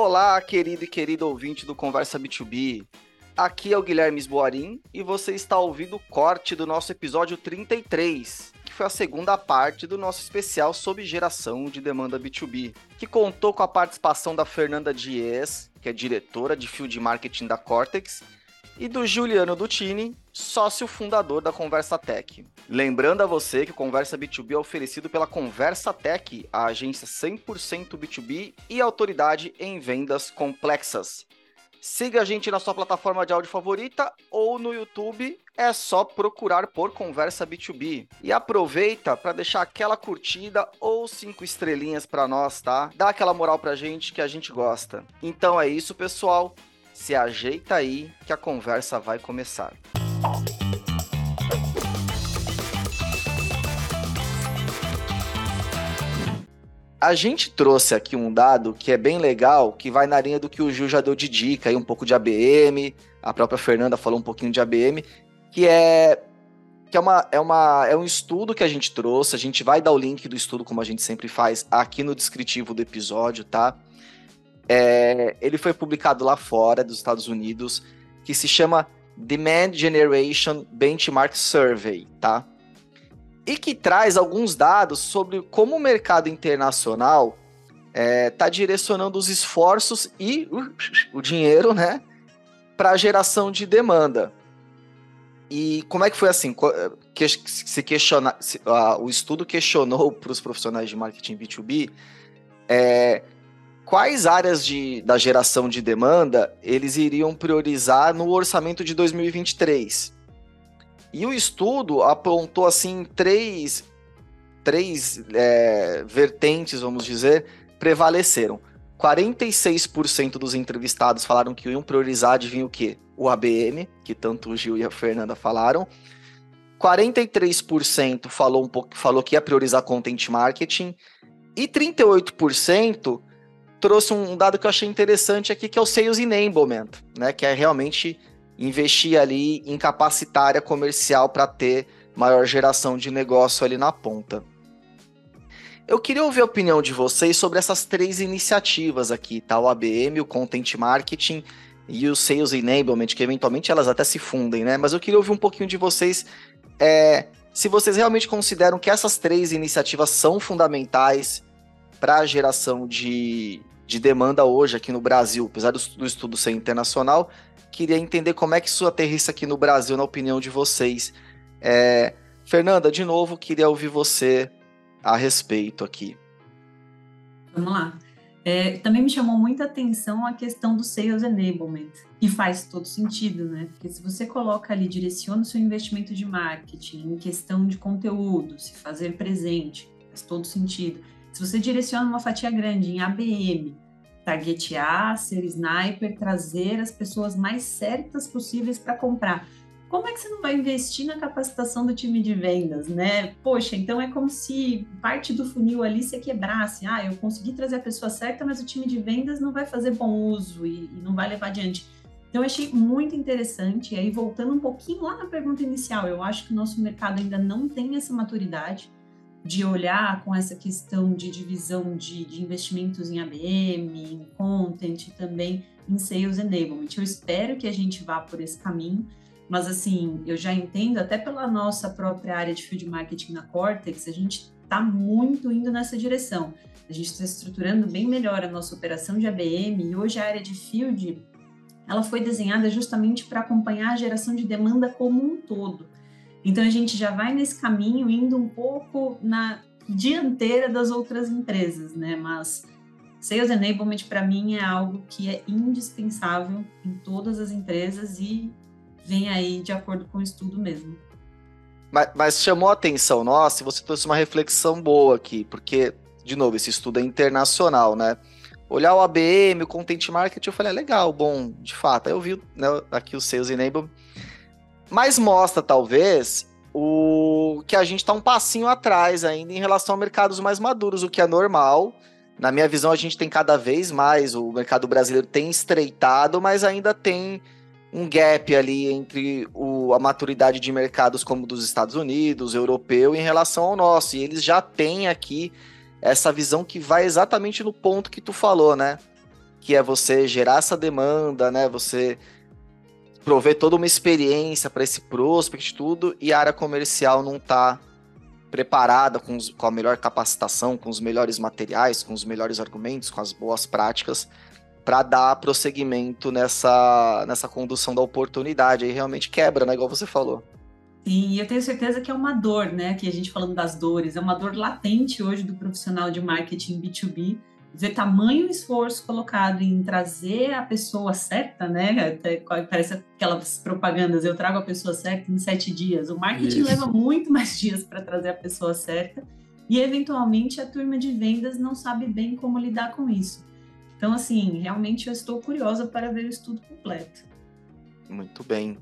Olá, querido e querido ouvinte do Conversa B2B. Aqui é o Guilherme Esboarim e você está ouvindo o corte do nosso episódio 33, que foi a segunda parte do nosso especial sobre geração de demanda B2B, que contou com a participação da Fernanda Dias, que é diretora de Field Marketing da Cortex, e do Juliano Dutini, sócio fundador da Conversa Tech. Lembrando a você que o Conversa B2B é oferecido pela Conversa Tech, a agência 100% B2B e autoridade em vendas complexas. Siga a gente na sua plataforma de áudio favorita ou no YouTube, é só procurar por Conversa B2B. E aproveita para deixar aquela curtida ou cinco estrelinhas para nós, tá? Dá aquela moral pra gente que a gente gosta. Então é isso, pessoal. Se ajeita aí que a conversa vai começar. A gente trouxe aqui um dado que é bem legal, que vai na linha do que o Gil já deu de dica, aí um pouco de ABM, a própria Fernanda falou um pouquinho de ABM, que é que é, uma, é, uma, é um estudo que a gente trouxe, a gente vai dar o link do estudo, como a gente sempre faz, aqui no descritivo do episódio, tá? É, ele foi publicado lá fora dos Estados Unidos, que se chama Demand Generation Benchmark Survey, tá? E que traz alguns dados sobre como o mercado internacional está é, tá direcionando os esforços e uh, o dinheiro, né, para a geração de demanda. E como é que foi assim? Que, se questiona, se, uh, o estudo questionou para os profissionais de marketing B2B é, quais áreas de, da geração de demanda eles iriam priorizar no orçamento de 2023. E o estudo apontou assim três, três é, vertentes, vamos dizer, prevaleceram. 46% dos entrevistados falaram que iam priorizar, adivinha o quê? O ABM, que tanto o Gil e a Fernanda falaram. 43% falou um pouco, falou que ia priorizar content marketing e 38% trouxe um dado que eu achei interessante aqui, que é o Sales Enablement, né? Que é realmente investir ali em capacitar área comercial para ter maior geração de negócio ali na ponta. Eu queria ouvir a opinião de vocês sobre essas três iniciativas aqui, tá? O ABM, o Content Marketing e o Sales Enablement, que eventualmente elas até se fundem, né? Mas eu queria ouvir um pouquinho de vocês é, se vocês realmente consideram que essas três iniciativas são fundamentais para a geração de, de demanda hoje aqui no Brasil, apesar do, do, estudo ser internacional, queria entender como é que isso aterrissa aqui no Brasil, na opinião de vocês. É, Fernanda, de novo, queria ouvir você a respeito aqui. Vamos lá. É, também me chamou muita atenção a questão do Sales Enablement, que faz todo sentido, né? Porque se você coloca ali, direciona o seu investimento de marketing em questão de conteúdo, se fazer presente, faz todo sentido se você direciona uma fatia grande em ABM, targetear, ser sniper, trazer as pessoas mais certas possíveis para comprar. Como é que você não vai investir na capacitação do time de vendas, né? Poxa, então é como se parte do funil ali se quebrasse. Ah, eu consegui trazer a pessoa certa, mas o time de vendas não vai fazer bom uso e, e não vai levar adiante. Então, eu achei muito interessante. E aí, voltando um pouquinho lá na pergunta inicial, eu acho que o nosso mercado ainda não tem essa maturidade de olhar com essa questão de divisão de, de investimentos em ABM, em content, também em sales enablement. Eu espero que a gente vá por esse caminho, mas assim, eu já entendo até pela nossa própria área de field marketing na Cortex, a gente está muito indo nessa direção. A gente está estruturando bem melhor a nossa operação de ABM e hoje a área de field ela foi desenhada justamente para acompanhar a geração de demanda como um todo. Então a gente já vai nesse caminho indo um pouco na dianteira das outras empresas, né? Mas Sales Enablement para mim é algo que é indispensável em todas as empresas e vem aí de acordo com o estudo mesmo. Mas, mas chamou a atenção nossa você trouxe uma reflexão boa aqui, porque, de novo, esse estudo é internacional, né? Olhar o ABM, o Content Marketing, eu falei, é legal, bom, de fato. Aí eu vi né, aqui o Sales Enablement mas mostra, talvez, o que a gente está um passinho atrás ainda em relação a mercados mais maduros, o que é normal. Na minha visão, a gente tem cada vez mais, o mercado brasileiro tem estreitado, mas ainda tem um gap ali entre o, a maturidade de mercados como dos Estados Unidos, europeu, em relação ao nosso. E eles já têm aqui essa visão que vai exatamente no ponto que tu falou, né? que é você gerar essa demanda, né? Você prover toda uma experiência para esse prospect tudo e a área comercial não está preparada com, os, com a melhor capacitação, com os melhores materiais, com os melhores argumentos, com as boas práticas para dar prosseguimento nessa, nessa condução da oportunidade. Aí realmente quebra, né? Igual você falou. Sim, eu tenho certeza que é uma dor, né? Que a gente falando das dores, é uma dor latente hoje do profissional de marketing B2B, ver tamanho esforço colocado em trazer a pessoa certa, né? Até, parece aquelas propagandas, eu trago a pessoa certa em sete dias. O marketing Isso. leva muito mais dias para trazer a pessoa certa e, eventualmente, a turma de vendas não sabe bem como lidar com isso. Então, assim, realmente eu estou curiosa para ver o estudo completo. Muito bem.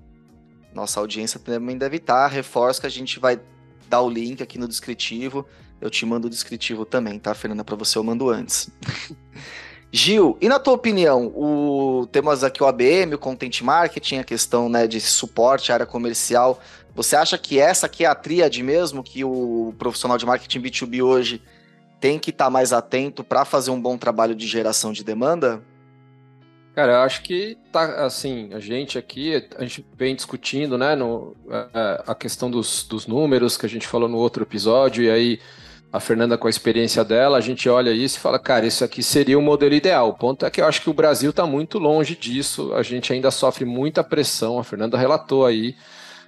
Nossa audiência também deve estar. Reforço que a gente vai dar o link aqui no descritivo. Eu te mando o descritivo também, tá, Fernanda? Para você eu mando antes. Gil, e na tua opinião, o temos aqui o ABM, o Content Marketing, a questão né, de suporte, área comercial. Você acha que essa aqui é a tríade mesmo que o profissional de marketing B2B hoje tem que estar tá mais atento para fazer um bom trabalho de geração de demanda? Cara, eu acho que tá assim, a gente aqui, a gente vem discutindo, né, no, a, é, a questão dos, dos números que a gente falou no outro episódio, e aí a Fernanda com a experiência dela, a gente olha isso e fala, cara, isso aqui seria o modelo ideal. O ponto é que eu acho que o Brasil está muito longe disso, a gente ainda sofre muita pressão, a Fernanda relatou aí,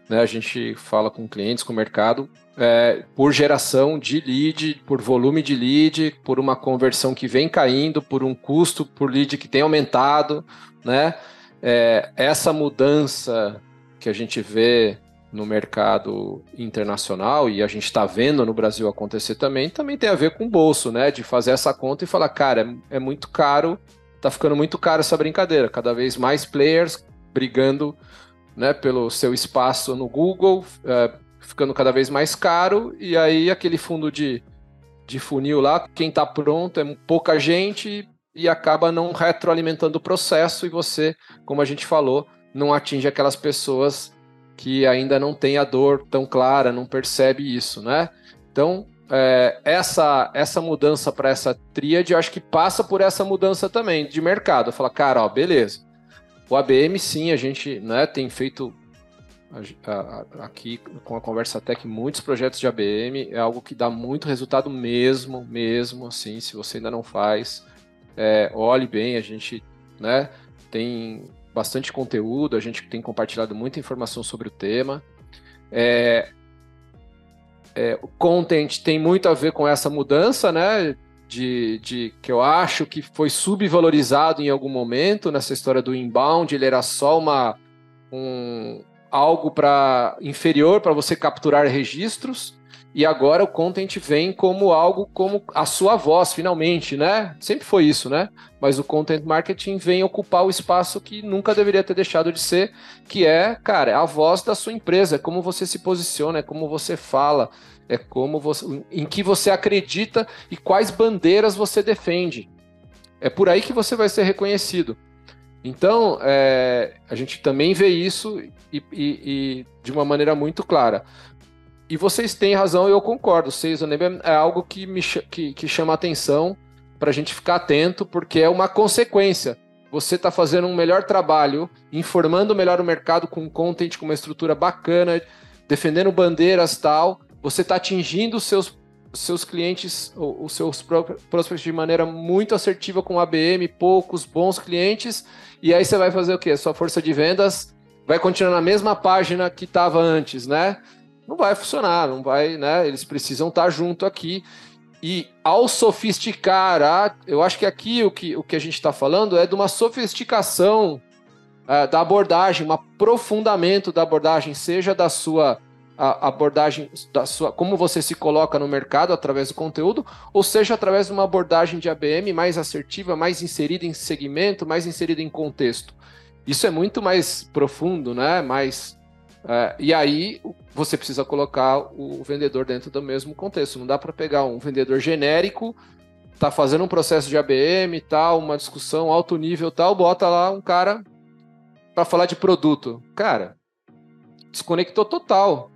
né, a gente fala com clientes, com o mercado, é, por geração de lead, por volume de lead, por uma conversão que vem caindo, por um custo por lead que tem aumentado, né? É, essa mudança que a gente vê no mercado internacional e a gente está vendo no Brasil acontecer também, também tem a ver com o bolso, né? De fazer essa conta e falar, cara, é, é muito caro, tá ficando muito caro essa brincadeira. Cada vez mais players brigando né, pelo seu espaço no Google, é, ficando cada vez mais caro, e aí aquele fundo de, de funil lá, quem está pronto é pouca gente e acaba não retroalimentando o processo, e você, como a gente falou, não atinge aquelas pessoas que ainda não têm a dor tão clara, não percebe isso, né? Então, é, essa, essa mudança para essa tríade, eu acho que passa por essa mudança também de mercado. Fala, cara, ó, beleza. O ABM, sim, a gente né, tem feito aqui com a Conversa Tech muitos projetos de ABM, é algo que dá muito resultado mesmo, mesmo assim, se você ainda não faz, é, olhe bem, a gente né, tem bastante conteúdo, a gente tem compartilhado muita informação sobre o tema. É, é, o content tem muito a ver com essa mudança, né? De, de, que eu acho que foi subvalorizado em algum momento nessa história do inbound, ele era só uma um, algo para inferior para você capturar registros e agora o content vem como algo como a sua voz finalmente, né? Sempre foi isso, né? Mas o content marketing vem ocupar o espaço que nunca deveria ter deixado de ser, que é, cara, é a voz da sua empresa, é como você se posiciona, é como você fala, é como você em que você acredita e quais bandeiras você defende. É por aí que você vai ser reconhecido. Então, é, a gente também vê isso e, e, e, de uma maneira muito clara. E vocês têm razão, eu concordo. Seis é algo que, me, que, que chama atenção para a gente ficar atento, porque é uma consequência. Você está fazendo um melhor trabalho, informando melhor o mercado com content, com uma estrutura bacana, defendendo bandeiras tal. Você está atingindo os seus seus clientes, os seus prospects de maneira muito assertiva com ABM, poucos bons clientes, e aí você vai fazer o quê? Sua força de vendas vai continuar na mesma página que estava antes, né? Não vai funcionar, não vai, né? Eles precisam estar junto aqui. E ao sofisticar, a, eu acho que aqui o que, o que a gente está falando é de uma sofisticação é, da abordagem, um aprofundamento da abordagem, seja da sua abordagem da sua, como você se coloca no mercado através do conteúdo, ou seja, através de uma abordagem de ABM mais assertiva, mais inserida em segmento, mais inserida em contexto. Isso é muito mais profundo, né? Mais é, e aí você precisa colocar o vendedor dentro do mesmo contexto. Não dá para pegar um vendedor genérico, tá fazendo um processo de ABM e tal, uma discussão alto nível tal, bota lá um cara para falar de produto. Cara, desconectou total